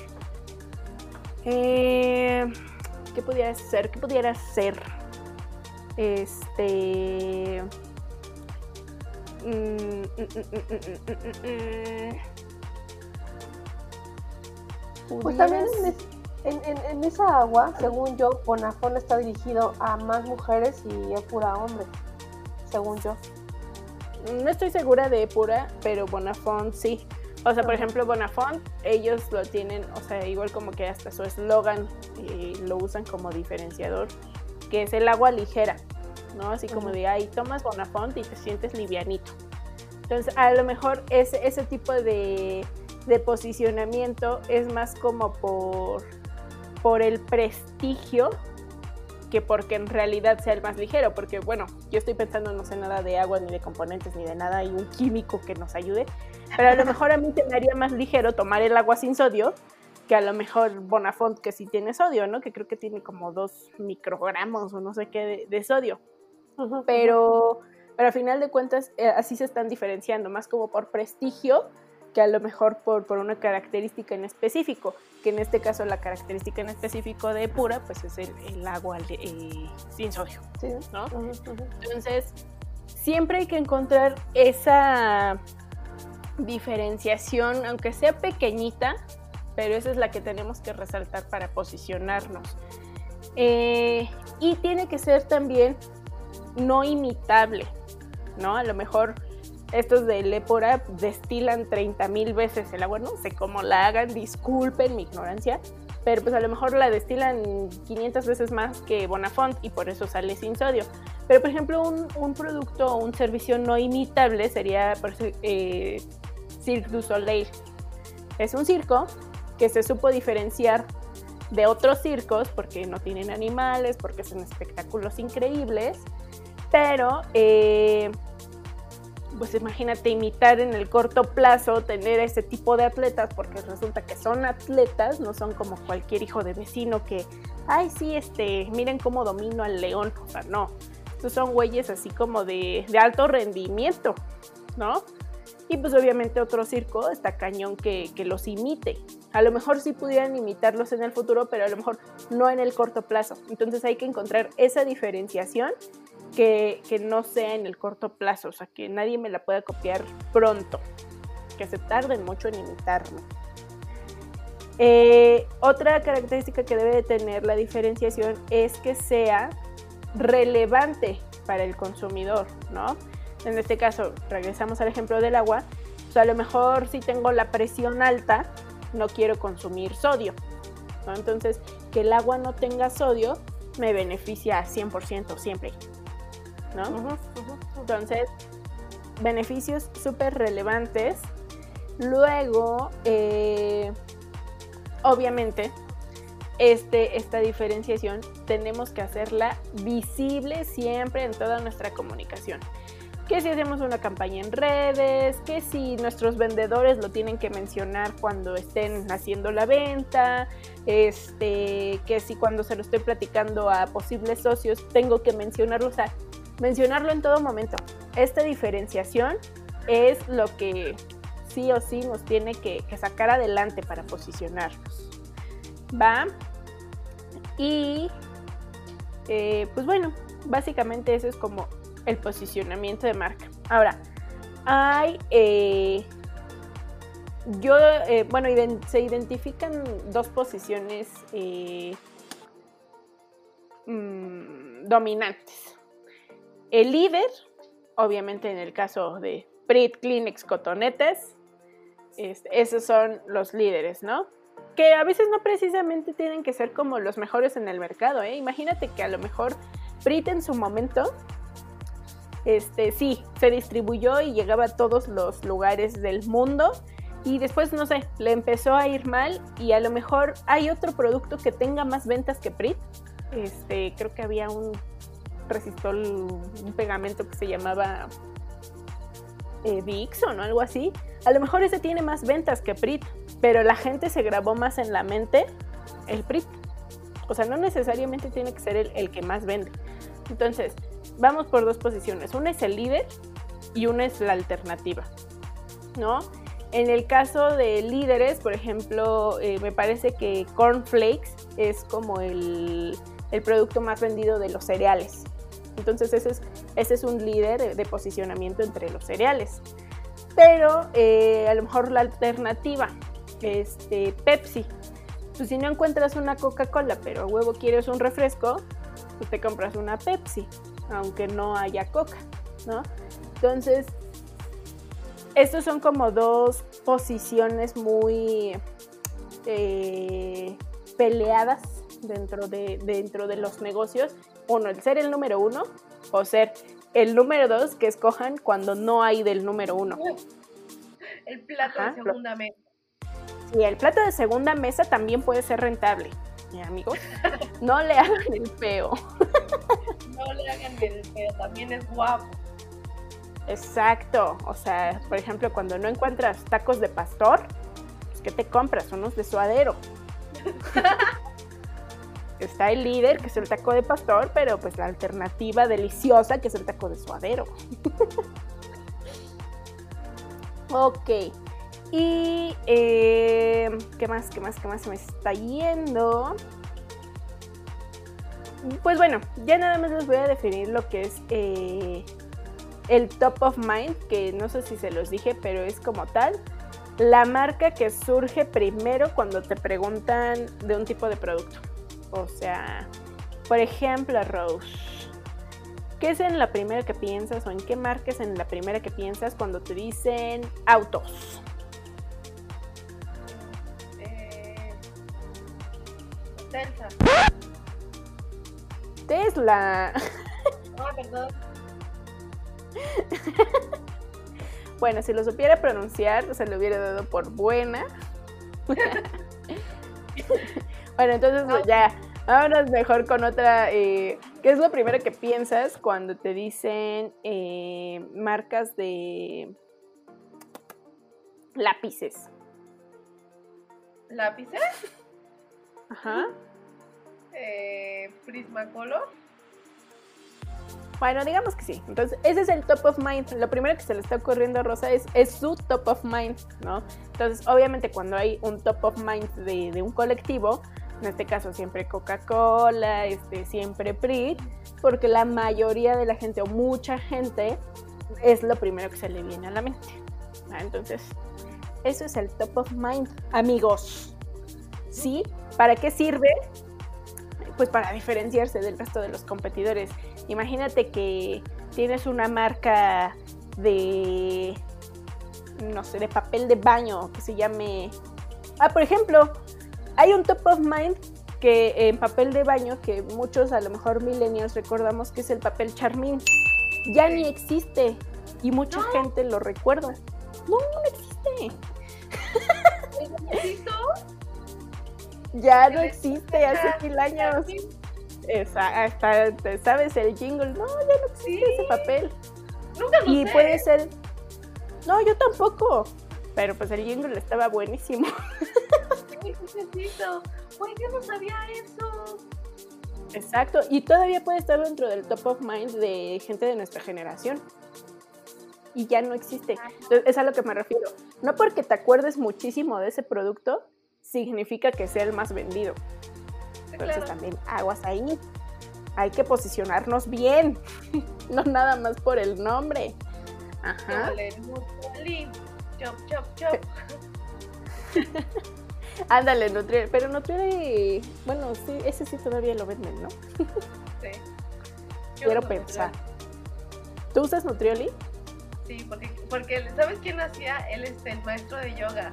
eh, ¿Qué pudiera ser? ¿Qué pudiera ser? Este. Mm, mm, mm, pues también en, esa agua, según yo, Bonafón está dirigido a más mujeres y Epura a hombres, según yo. No estoy segura de Epura, pero Bonafont sí. O sea, por ejemplo, Bonafont, ellos lo tienen, o sea, igual como que hasta su eslogan eh, lo usan como diferenciador, que es el agua ligera, ¿no? Así como de, ahí tomas Bonafont y te sientes livianito. Entonces, a lo mejor ese, ese tipo de, de posicionamiento es más como por, por el prestigio que porque en realidad sea el más ligero, porque bueno, yo estoy pensando no sé nada de agua, ni de componentes, ni de nada, hay un químico que nos ayude, pero a lo mejor a mí daría más ligero tomar el agua sin sodio que a lo mejor Bonafont que sí tiene sodio, ¿no? Que creo que tiene como dos microgramos o no sé qué de, sodio. pero, pero a final de cuentas eh, así se están diferenciando, más como por prestigio que a lo mejor por, por una característica en específico, que en este caso la característica en específico de pura, pues es el, el agua eh, sin sodio. ¿no? Entonces, siempre hay que encontrar esa diferenciación, aunque sea pequeñita, pero esa es la que tenemos que resaltar para posicionarnos. Eh, y tiene que ser también no imitable, ¿no? A lo mejor estos de Lepora destilan 30 mil veces el agua, no sé cómo la hagan, disculpen mi ignorancia, pero pues a lo mejor la destilan 500 veces más que Bonafont y por eso sale sin sodio. Pero por ejemplo, un, producto o un servicio no imitable sería eh, Cirque du Soleil. Es un circo que se supo diferenciar de otros circos porque no tienen animales, porque son espectáculos increíbles, pero eh, pues imagínate imitar en el corto plazo, tener ese tipo de atletas, porque resulta que son atletas, no son como cualquier hijo de vecino que, ay, sí, este, miren cómo domino al león, o sea, no, estos son güeyes así como de, de alto rendimiento, ¿no? Y pues obviamente otro circo está cañón que, que los imite. A lo mejor sí pudieran imitarlos en el futuro, pero a lo mejor no en el corto plazo. Entonces hay que encontrar esa diferenciación que, que no sea en el corto plazo, o sea, que nadie me la pueda copiar pronto, que se tarden mucho en imitarme. Eh, otra característica que debe de tener la diferenciación es que sea relevante para el consumidor, ¿no? En este caso, regresamos al ejemplo del agua, pues a lo mejor si tengo la presión alta, no quiero consumir sodio, ¿no? Entonces, que el agua no tenga sodio me beneficia 100% siempre, ¿no? Entonces, beneficios súper relevantes. Luego, eh, obviamente, este, esta diferenciación tenemos que hacerla visible siempre en toda nuestra comunicación. Que si hacemos una campaña en redes, que si nuestros vendedores lo tienen que mencionar cuando estén haciendo la venta, este, que si cuando se lo estoy platicando a posibles socios tengo que mencionarlo, o sea, mencionarlo en todo momento. Esta diferenciación es lo que sí o sí nos tiene que, sacar adelante para posicionarnos. ¿Va? Y eh, pues bueno, básicamente eso es como el posicionamiento de marca. Ahora, hay, eh, yo, eh, bueno, se identifican dos posiciones eh, mm, dominantes. El líder, obviamente en el caso de Prit, Kleenex, Cotonetes, esos son los líderes, ¿no? Que a veces no precisamente tienen que ser como los mejores en el mercado. Imagínate que a lo mejor Prit en su momento, este, sí, se distribuyó y llegaba a todos los lugares del mundo y después, no sé, le empezó a ir mal y a lo mejor hay otro producto que tenga más ventas que Prit. Este, creo que había un resistol, un pegamento que se llamaba eh, Dixon o algo así. A lo mejor ese tiene más ventas que Prit, pero la gente se grabó más en la mente el Prit. O sea, no necesariamente tiene que ser el, el que más vende. Entonces, vamos por dos posiciones. Una es el líder y una es la alternativa, ¿no? En el caso de líderes, por ejemplo, eh, me parece que Cornflakes es como el, producto más vendido de los cereales. Entonces ese es, un líder de, posicionamiento entre los cereales. Pero eh, a lo mejor la alternativa, este, Pepsi. Pues si no encuentras una Coca-Cola, pero a huevo quieres un refresco, pues te compras una Pepsi, aunque no haya Coca, ¿no? Entonces, estos son como dos posiciones muy eh, peleadas dentro de, dentro de los negocios. Uno, el ser el número uno o ser el número dos que escojan cuando no hay del número uno. El plato Ajá, de segunda mesa. Y el plato de segunda mesa también puede ser rentable. ¿eh, amigos, no le hagan el feo. El feo, también es guapo. Exacto. O sea, por ejemplo, cuando no encuentras tacos de pastor, pues, ¿qué te compras? Unos de suadero. Está el líder, que es el taco de pastor, pero pues la alternativa deliciosa, que es el taco de suadero. ok. Y eh, ¿qué más? ¿Qué más? ¿Qué más se me está yendo? Pues bueno, ya nada más les voy a definir lo que es eh, el top of mind, que no sé si se los dije, pero es como tal. La marca que surge primero cuando te preguntan de un tipo de producto. O sea, por ejemplo, Rose. ¿Qué es en la primera que piensas o en qué marca es en la primera que piensas cuando te dicen autos? Eh. Tesla. Ah, perdón. Bueno, si lo supiera pronunciar, se lo hubiera dado por buena. bueno, entonces pues, ya, vámonos mejor con otra. eh, ¿Qué es lo primero que piensas cuando te dicen eh, marcas de lápices? Lápices. Ajá. Eh, Prismacolor. Bueno, digamos que sí. Entonces, ese es el top of mind. Lo primero que se le está ocurriendo a Rosa es, su top of mind, ¿no? Entonces, obviamente, cuando hay un top of mind de, un colectivo, en este caso siempre Coca-Cola, este, siempre PRIT, porque la mayoría de la gente o mucha gente es lo primero que se le viene a la mente. Entonces, eso es el top of mind, amigos. ¿Sí? ¿Para qué sirve? Pues para diferenciarse del resto de los competidores. Imagínate que tienes una marca de, no sé, de papel de baño que se llame... Ah, por ejemplo, hay un top of mind que en papel de baño que muchos a lo mejor millennials recordamos que es el papel charmín. Ya ni existe y mucha gente lo recuerda. No, no existe. Ya no existe hace mil años. Esa, hasta, ¿sabes? El jingle. No, ya no existe Sí. ese papel. Nunca lo Y sé. puede ser. No, yo tampoco. Pero pues el jingle estaba buenísimo. ¿Qué necesito? Güey, yo no sabía eso. Exacto. Y todavía puede estar dentro del top of mind de gente de nuestra generación. Y ya no existe. Entonces, es a lo que me refiero. No porque te acuerdes muchísimo de ese producto, significa que sea el más vendido. Entonces Claro. también aguas ahí. Hay que posicionarnos bien. no nada más por el nombre. Ajá. Chop, chop, chop. Ándale, Nutriel. Pero Nutriel, bueno, sí, ese sí todavía lo venden, ¿no? Sí. Yo Quiero pensar. ¿Tú usas Nutrioli? Sí, porque, porque ¿sabes quién hacía? Él es el maestro de yoga.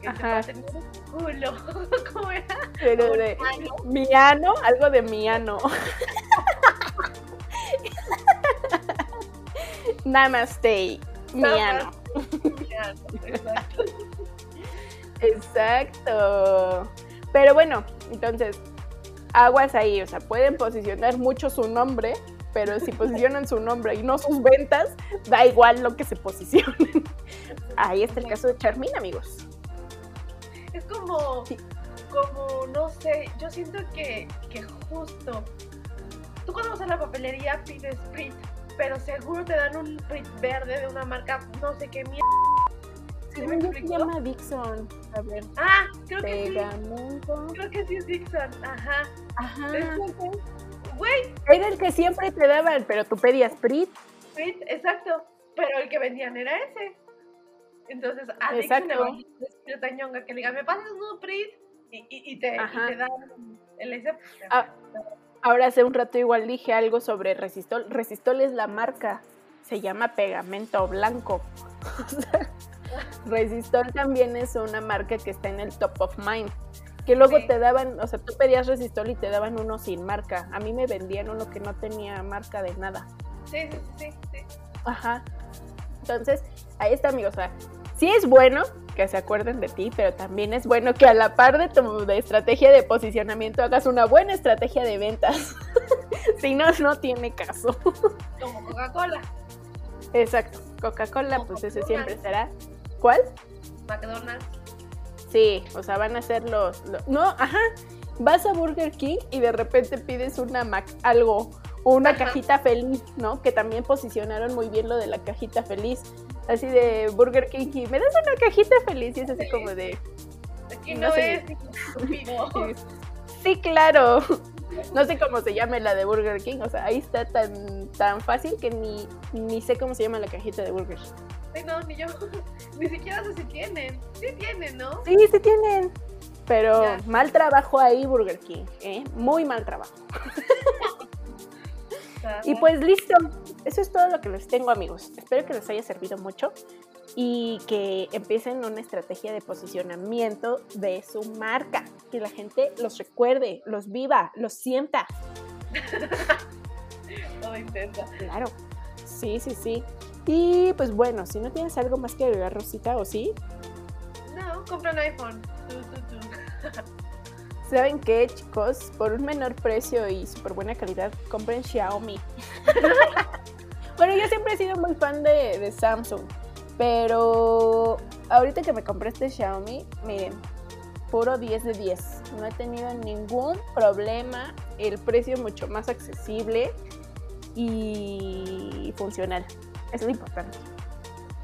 Que Ajá. un culo. ¿Cómo era? Pero Un de. Miano, algo de Miano. Namaste, Miano. Miano, exacto. Exacto. Pero bueno, entonces, aguas ahí, o sea, pueden posicionar mucho su nombre, pero si posicionan su nombre y no sus ventas, da igual lo que se posicionen. Ahí está el caso de Charmin, amigos. Es como, como, no sé, yo siento que, que justo, tú cuando vas a la papelería pides print, pero seguro te dan un print verde de una marca, no sé qué mierda. ¿Sí me Según yo se llama Dixon. A ver, Ah, creo que sí, creo que sí es Dixon, ajá. Ajá. Güey, Era el que siempre te daban, pero tú pedías Prit. print, exacto, pero el que vendían era ese. Entonces, a Dixon le va a ñonga que le diga, me pasas un print y, y, y te, y te dan el ese. Ah, Ahora hace un rato igual dije algo sobre Resistol. Resistol es la marca. Se llama pegamento blanco. Resistol también es una marca que está en el top of mind. Que luego Sí. te daban, o sea, tú pedías Resistol y te daban uno sin marca. A mí me vendían uno que no tenía marca de nada. Sí, sí, sí, sí. Ajá. Entonces, ahí está, amigos. O sea, sí es bueno que se acuerden de ti, pero también es bueno que a la par de tu de estrategia de posicionamiento hagas una buena estrategia de ventas. si no, no tiene caso. Como Coca-Cola, Exacto. Coca-Cola, pues ese siempre será. ¿Cuál? McDonald's. Sí, o sea, van a ser los, los- No, ajá. Vas a Burger King y de repente pides una Mac algo, o una Ajá. cajita feliz, ¿no? Que también posicionaron muy bien lo de la cajita feliz. Así de Burger King y me das una cajita feliz y es así como de... Aquí No no, sé. es. Sí, claro. No sé cómo se llame la de Burger King, o sea, ahí está tan, tan fácil que ni, ni sé cómo se llama la cajita de Burger. Sí, no, ni yo. Ni siquiera sé si tienen. Sí tienen, ¿no? Sí, sí tienen. Pero Ya. mal trabajo ahí Burger King, ¿eh? Muy mal trabajo. Y pues listo, eso es todo lo que les tengo amigos. Espero que les haya servido mucho y que empiecen una estrategia de posicionamiento de su marca, que la gente los recuerde, los viva, los sienta. todo intensa. Claro, sí, sí, sí. Y pues bueno, si no tienes algo más que agregar, Rosita, o sí, No, compra un iPhone. Tú, tú, tú. ¿saben qué, chicos? Por un menor precio y súper buena calidad, compren Xiaomi. bueno, yo siempre he sido muy fan de, de Samsung, pero ahorita que me compré este Xiaomi, miren, puro 10 de 10. No he tenido ningún problema, el precio es mucho más accesible y funcional. Es lo importante.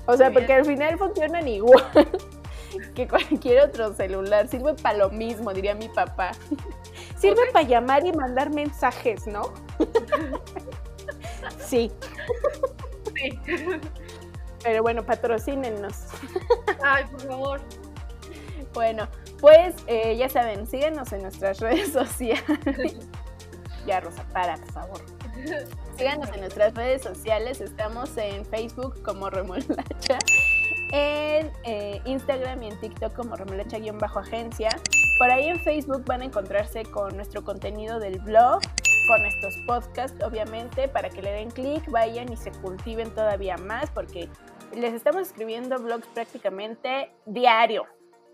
O sea, bien. porque al final funcionan igual que cualquier otro celular. Sirve para lo mismo, diría mi papá. Sirve para llamar y mandar mensajes, ¿no? sí, Sí. pero bueno, patrocínenos. Ay, por favor. Bueno, pues eh, ya saben, síganos en nuestras redes sociales. ya, Rosa, para, por favor. Síganos en nuestras redes sociales. Estamos en Facebook como Remolacha, en eh, Instagram y en TikTok como Remolacha-agencia. Por ahí en Facebook van a encontrarse con nuestro contenido del blog, con estos podcasts, obviamente, para que le den clic, vayan y se cultiven todavía más, porque les estamos escribiendo blogs prácticamente diario.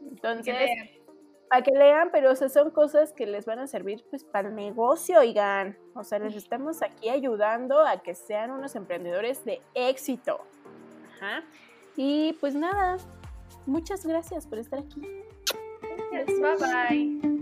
Entonces, para que lean, pero o sea, son cosas que les van a servir pues para el negocio, oigan. O sea, les estamos aquí ayudando a que sean unos emprendedores de éxito. Ajá. Y pues nada, muchas gracias por estar aquí. Bye bye.